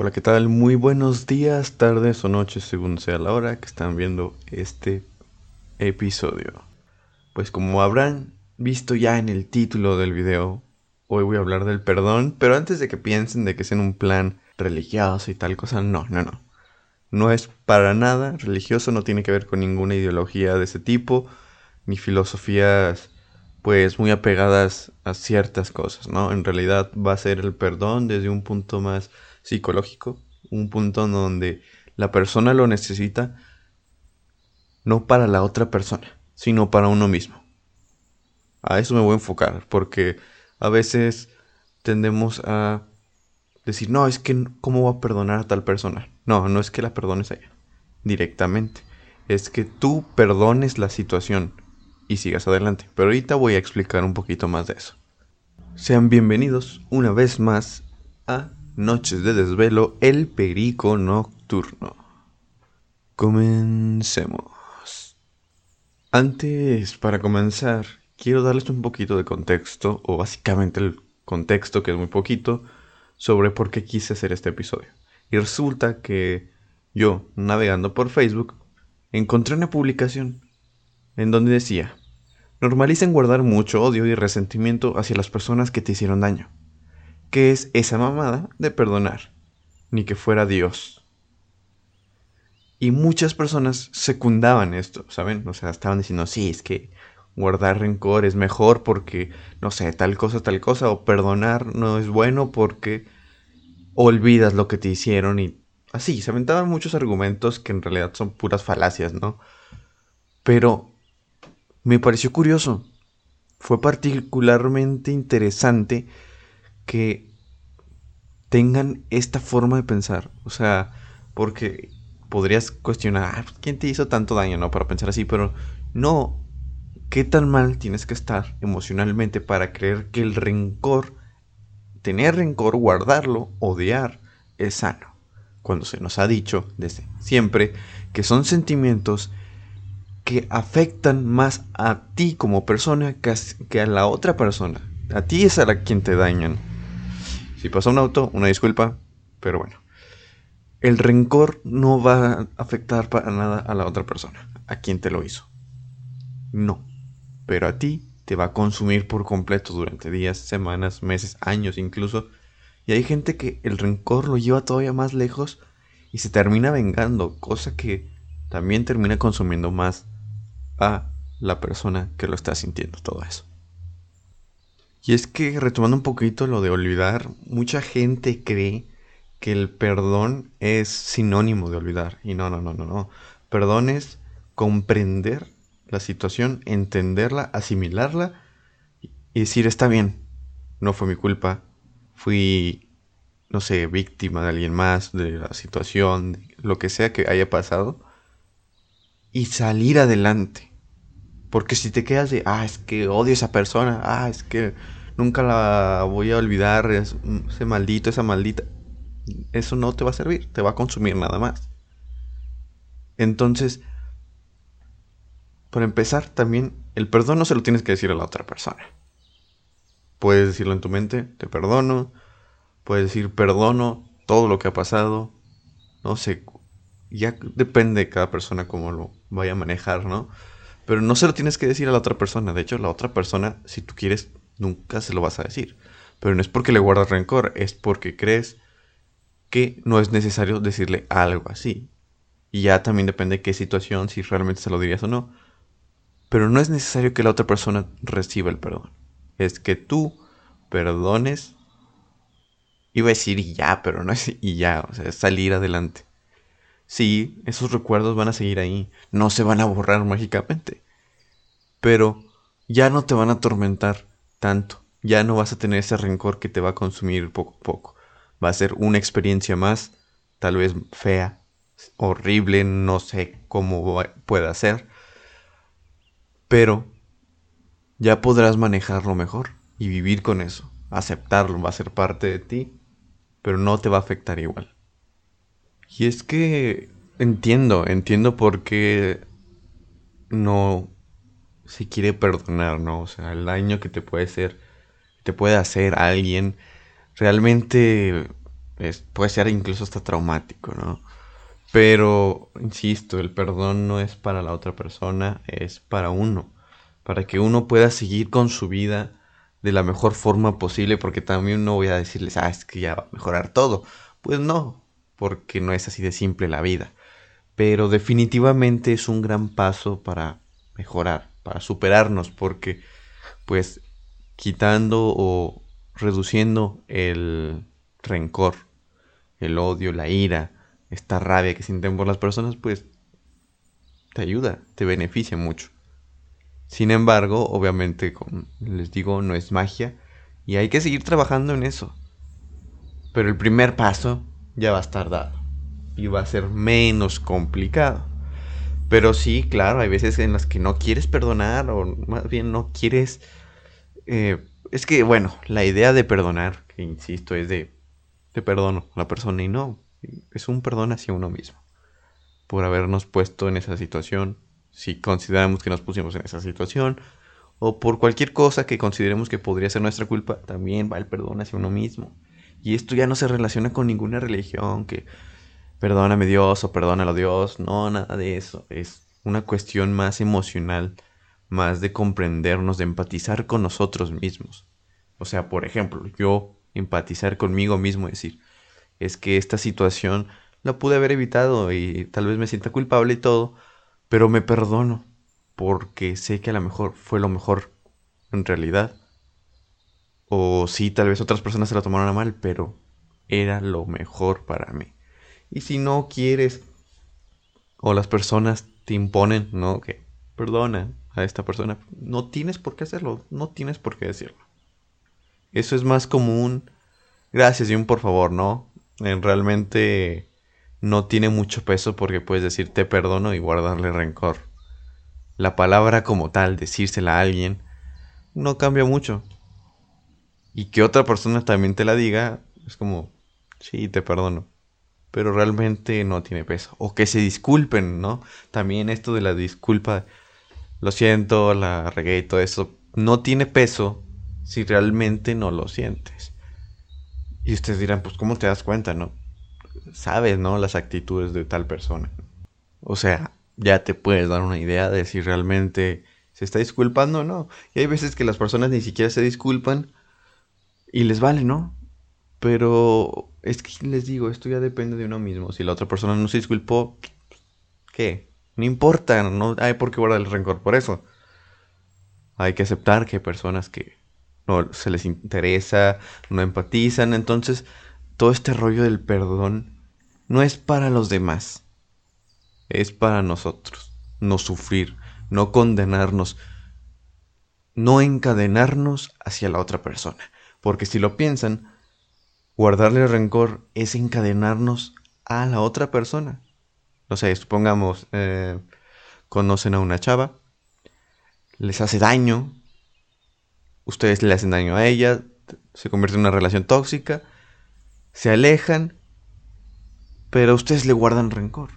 Hola, ¿qué tal? Muy buenos días, tardes o noches, según sea la hora que están viendo este episodio. Pues como habrán visto ya en el título del video, hoy voy a hablar del perdón, pero antes de que piensen de que es en un plan religioso y tal cosa, no, no, no. No es para nada religioso, no tiene que ver con ninguna ideología de ese tipo, ni filosofías pues muy apegadas a ciertas cosas, ¿no? En realidad va a ser el perdón desde un punto más psicológico, un punto donde la persona lo necesita no para la otra persona, sino para uno mismo. A eso me voy a enfocar, porque a veces tendemos a decir, no, es que ¿cómo voy a perdonar a tal persona? No, no es que la perdones a ella directamente, es que tú perdones la situación y sigas adelante. Pero ahorita voy a explicar un poquito más de eso. Sean bienvenidos una vez más a Noches de Desvelo, el Perico Nocturno. Comencemos. Antes, para comenzar, quiero darles un poquito de contexto, o básicamente el contexto, que es muy poquito, sobre por qué quise hacer este episodio. Y resulta que yo, navegando por Facebook, encontré una publicación en donde decía, normalicen guardar mucho odio y resentimiento hacia las personas que te hicieron daño. ¿Qué es esa mamada de perdonar? Ni que fuera Dios. Y muchas personas secundaban esto, ¿saben? O sea, estaban diciendo, sí, es que guardar rencor es mejor porque, no sé, tal cosa, tal cosa, o perdonar no es bueno porque olvidas lo que te hicieron y así, se aventaban muchos argumentos que en realidad son puras falacias, ¿no? Pero me pareció curioso. Fue particularmente interesante que tengan esta forma de pensar. O sea, porque podrías cuestionar, ah, ¿quién te hizo tanto daño, no? Para pensar así, pero no. ¿Qué tan mal tienes que estar emocionalmente para creer que el rencor, tener rencor, guardarlo, odiar, es sano? Cuando se nos ha dicho desde siempre que son sentimientos que afectan más a ti como persona que a la otra persona. A ti es a la quien te dañan. Si pasó un auto, una disculpa, pero bueno. El rencor no va a afectar para nada a la otra persona, a quien te lo hizo. No. Pero a ti te va a consumir por completo durante días, semanas, meses, años incluso. Y hay gente que el rencor lo lleva todavía más lejos y se termina vengando, cosa que también termina consumiendo más a la persona que lo está sintiendo todo eso. Y es que retomando un poquito lo de olvidar, mucha gente cree que el perdón es sinónimo de olvidar. Y no, no, no, no, no. Perdón es comprender la situación, entenderla, asimilarla y decir, está bien, no fue mi culpa, fui, no sé, víctima de alguien más, de la situación, lo que sea que haya pasado, y salir adelante. Porque si te quedas de, ah, es que odio a esa persona, ah, es que nunca la voy a olvidar, ese maldito, esa maldita, eso no te va a servir, te va a consumir nada más. Entonces, para empezar, también el perdón no se lo tienes que decir a la otra persona. Puedes decirlo en tu mente, te perdono, puedes decir perdono todo lo que ha pasado, no sé, ya depende de cada persona cómo lo vaya a manejar, ¿no? Pero no se lo tienes que decir a la otra persona. De hecho, la otra persona, si tú quieres, nunca se lo vas a decir. Pero no es porque le guardas rencor, es porque crees que no es necesario decirle algo así. Y ya también depende de qué situación, si realmente se lo dirías o no. Pero no es necesario que la otra persona reciba el perdón. Es que tú perdones. Iba a decir ya, pero no es y ya, o sea, es salir adelante. Sí, esos recuerdos van a seguir ahí, no se van a borrar mágicamente. Pero ya no te van a atormentar tanto, ya no vas a tener ese rencor que te va a consumir poco a poco. Va a ser una experiencia más, tal vez fea, horrible, no sé cómo pueda ser. Pero ya podrás manejarlo mejor y vivir con eso, aceptarlo, va a ser parte de ti, pero no te va a afectar igual. Y es que entiendo, entiendo por qué no se quiere perdonar, ¿no? O sea, el daño que te puede hacer, te puede hacer a alguien, realmente puede ser incluso hasta traumático, ¿no? Pero, insisto, el perdón no es para la otra persona, es para uno, para que uno pueda seguir con su vida de la mejor forma posible, porque también no voy a decirles, ah, es que ya va a mejorar todo. Pues no, porque no es así de simple la vida. Pero definitivamente es un gran paso para mejorar, para superarnos, porque pues quitando o reduciendo el rencor, el odio, la ira, esta rabia que sienten por las personas, pues te ayuda, te beneficia mucho. Sin embargo, obviamente, como les digo, no es magia y hay que seguir trabajando en eso. Pero el primer paso ya va a estar dado y va a ser menos complicado. Pero sí, claro, hay veces en las que no quieres perdonar o más bien no quieres... Eh, es que, bueno, la idea de perdonar, que insisto, es de te perdono a la persona y no, es un perdón hacia uno mismo por habernos puesto en esa situación, si consideramos que nos pusimos en esa situación, o por cualquier cosa que consideremos que podría ser nuestra culpa, también va el perdón hacia uno mismo. Y esto ya no se relaciona con ninguna religión que perdóname Dios o perdónalo Dios, no, nada de eso. Es una cuestión más emocional, más de comprendernos, de empatizar con nosotros mismos. O sea, por ejemplo, yo empatizar conmigo mismo, decir, es que esta situación la pude haber evitado y tal vez me sienta culpable y todo, pero me perdono porque sé que a lo mejor fue lo mejor en realidad. O sí, tal vez otras personas se la tomaron a mal, pero era lo mejor para mí. Y si no quieres, o las personas te imponen, ¿no? Que perdona a esta persona, no tienes por qué hacerlo, no tienes por qué decirlo. Eso es más común. Gracias y un por favor, ¿no? realmente no tiene mucho peso porque puedes decir te perdono y guardarle rencor. La palabra como tal, decírsela a alguien, no cambia mucho. Y que otra persona también te la diga, es como, sí, te perdono. Pero realmente no tiene peso. O que se disculpen, ¿no? También esto de la disculpa, lo siento, la regué y todo eso, no tiene peso si realmente no lo sientes. Y ustedes dirán, pues ¿cómo te das cuenta, no? Sabes, ¿no? Las actitudes de tal persona. O sea, ya te puedes dar una idea de si realmente se está disculpando o no. Y hay veces que las personas ni siquiera se disculpan y les vale, ¿no? Pero es que les digo, esto ya depende de uno mismo. Si la otra persona no se disculpó, ¿qué? No importa, no hay por qué guardar el rencor por eso. Hay que aceptar que hay personas que no se les interesa, no empatizan. Entonces, todo este rollo del perdón no es para los demás, es para nosotros. No sufrir, no condenarnos, no encadenarnos hacia la otra persona. Porque si lo piensan, guardarle rencor es encadenarnos a la otra persona. O sea, supongamos, eh, conocen a una chava, les hace daño, ustedes le hacen daño a ella, se convierte en una relación tóxica, se alejan, pero ustedes le guardan rencor.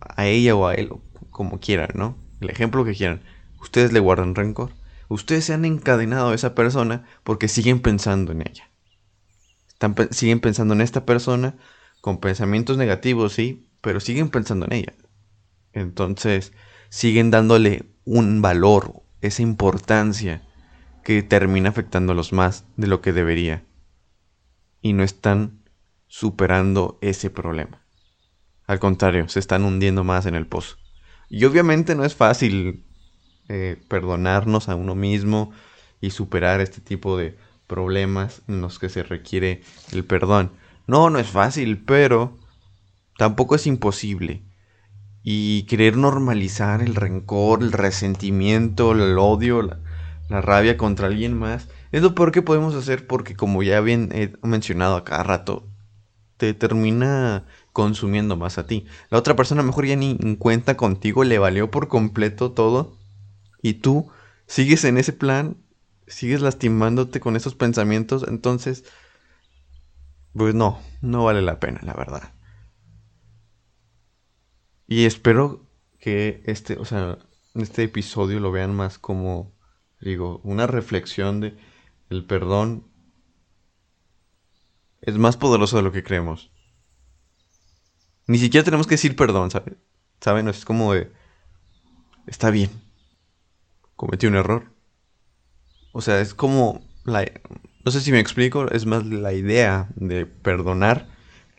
A ella o a él, como quieran, ¿no? El ejemplo que quieran. Ustedes le guardan rencor. Ustedes se han encadenado a esa persona porque siguen pensando en ella. Están, siguen pensando en esta persona con pensamientos negativos, sí, pero siguen pensando en ella. Entonces, siguen dándole un valor, esa importancia que termina afectándolos más de lo que debería. Y no están superando ese problema. Al contrario, se están hundiendo más en el pozo. Y obviamente no es fácil eh, perdonarnos a uno mismo y superar este tipo de problemas en los que se requiere el perdón. No, no es fácil, pero tampoco es imposible. Y querer normalizar el rencor, el resentimiento, el odio, la, la rabia contra alguien más, es lo peor que podemos hacer porque como ya bien he mencionado a cada rato, te termina consumiendo más a ti. La otra persona mejor ya ni en cuenta contigo, le valió por completo todo y tú sigues en ese plan, sigues lastimándote con esos pensamientos, entonces, pues no, no vale la pena, la verdad. Y espero que este, o sea, este episodio lo vean más como digo, una reflexión de el perdón es más poderoso de lo que creemos. Ni siquiera tenemos que decir perdón, ¿saben? ¿Saben? Es como de... Está bien. Cometí un error. O sea, es como... No sé si me explico, es más la idea de perdonar,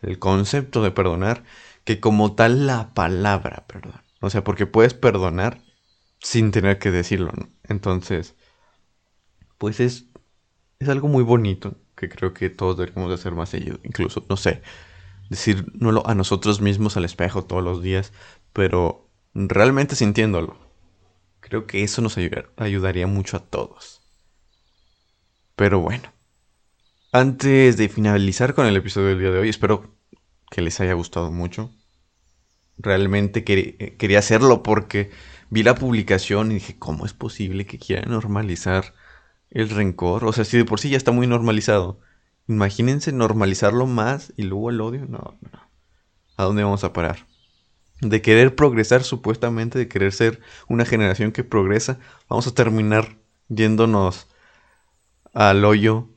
el concepto de perdonar, que como tal la palabra perdón. O sea, porque puedes perdonar sin tener que decirlo, ¿no? Entonces, pues es, es algo muy bonito que creo que todos deberíamos de hacer más seguido. Incluso, no sé, decirlo a nosotros mismos al espejo todos los días, pero realmente sintiéndolo. Creo que eso nos ayudaría mucho a todos. Pero bueno, antes de finalizar con el episodio del día de hoy, espero que les haya gustado mucho. Realmente eh, quería hacerlo porque vi la publicación y dije, ¿cómo es posible que quieran normalizar el rencor? O sea, si de por sí ya está muy normalizado. Imagínense normalizarlo más y luego el odio. No, no. ¿A dónde vamos a parar? De querer progresar supuestamente, de querer ser una generación que progresa, vamos a terminar yéndonos al hoyo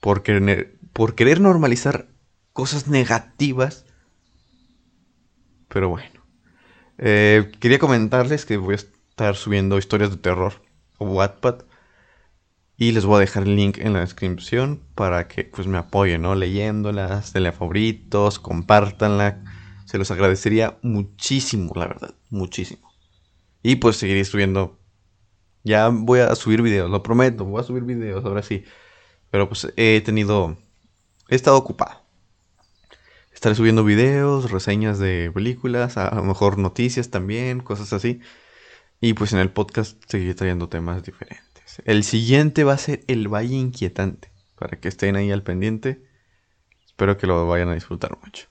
por querer, por querer normalizar cosas negativas. Pero bueno. Eh, quería comentarles que voy a estar subiendo historias de terror o Wattpad. Y les voy a dejar el link en la descripción para que pues me apoyen, ¿no? Leyéndolas, denle a favoritos, compártanla. Se los agradecería muchísimo, la verdad, muchísimo. Y pues seguiré subiendo. Ya voy a subir videos, lo prometo, voy a subir videos, ahora sí. Pero pues he tenido... He estado ocupado. Estaré subiendo videos, reseñas de películas, a lo mejor noticias también, cosas así. Y pues en el podcast seguiré trayendo temas diferentes. El siguiente va a ser El Valle Inquietante. Para que estén ahí al pendiente. Espero que lo vayan a disfrutar mucho.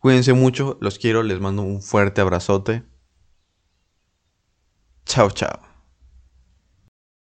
Cuídense mucho, los quiero, les mando un fuerte abrazote. Chao, chao.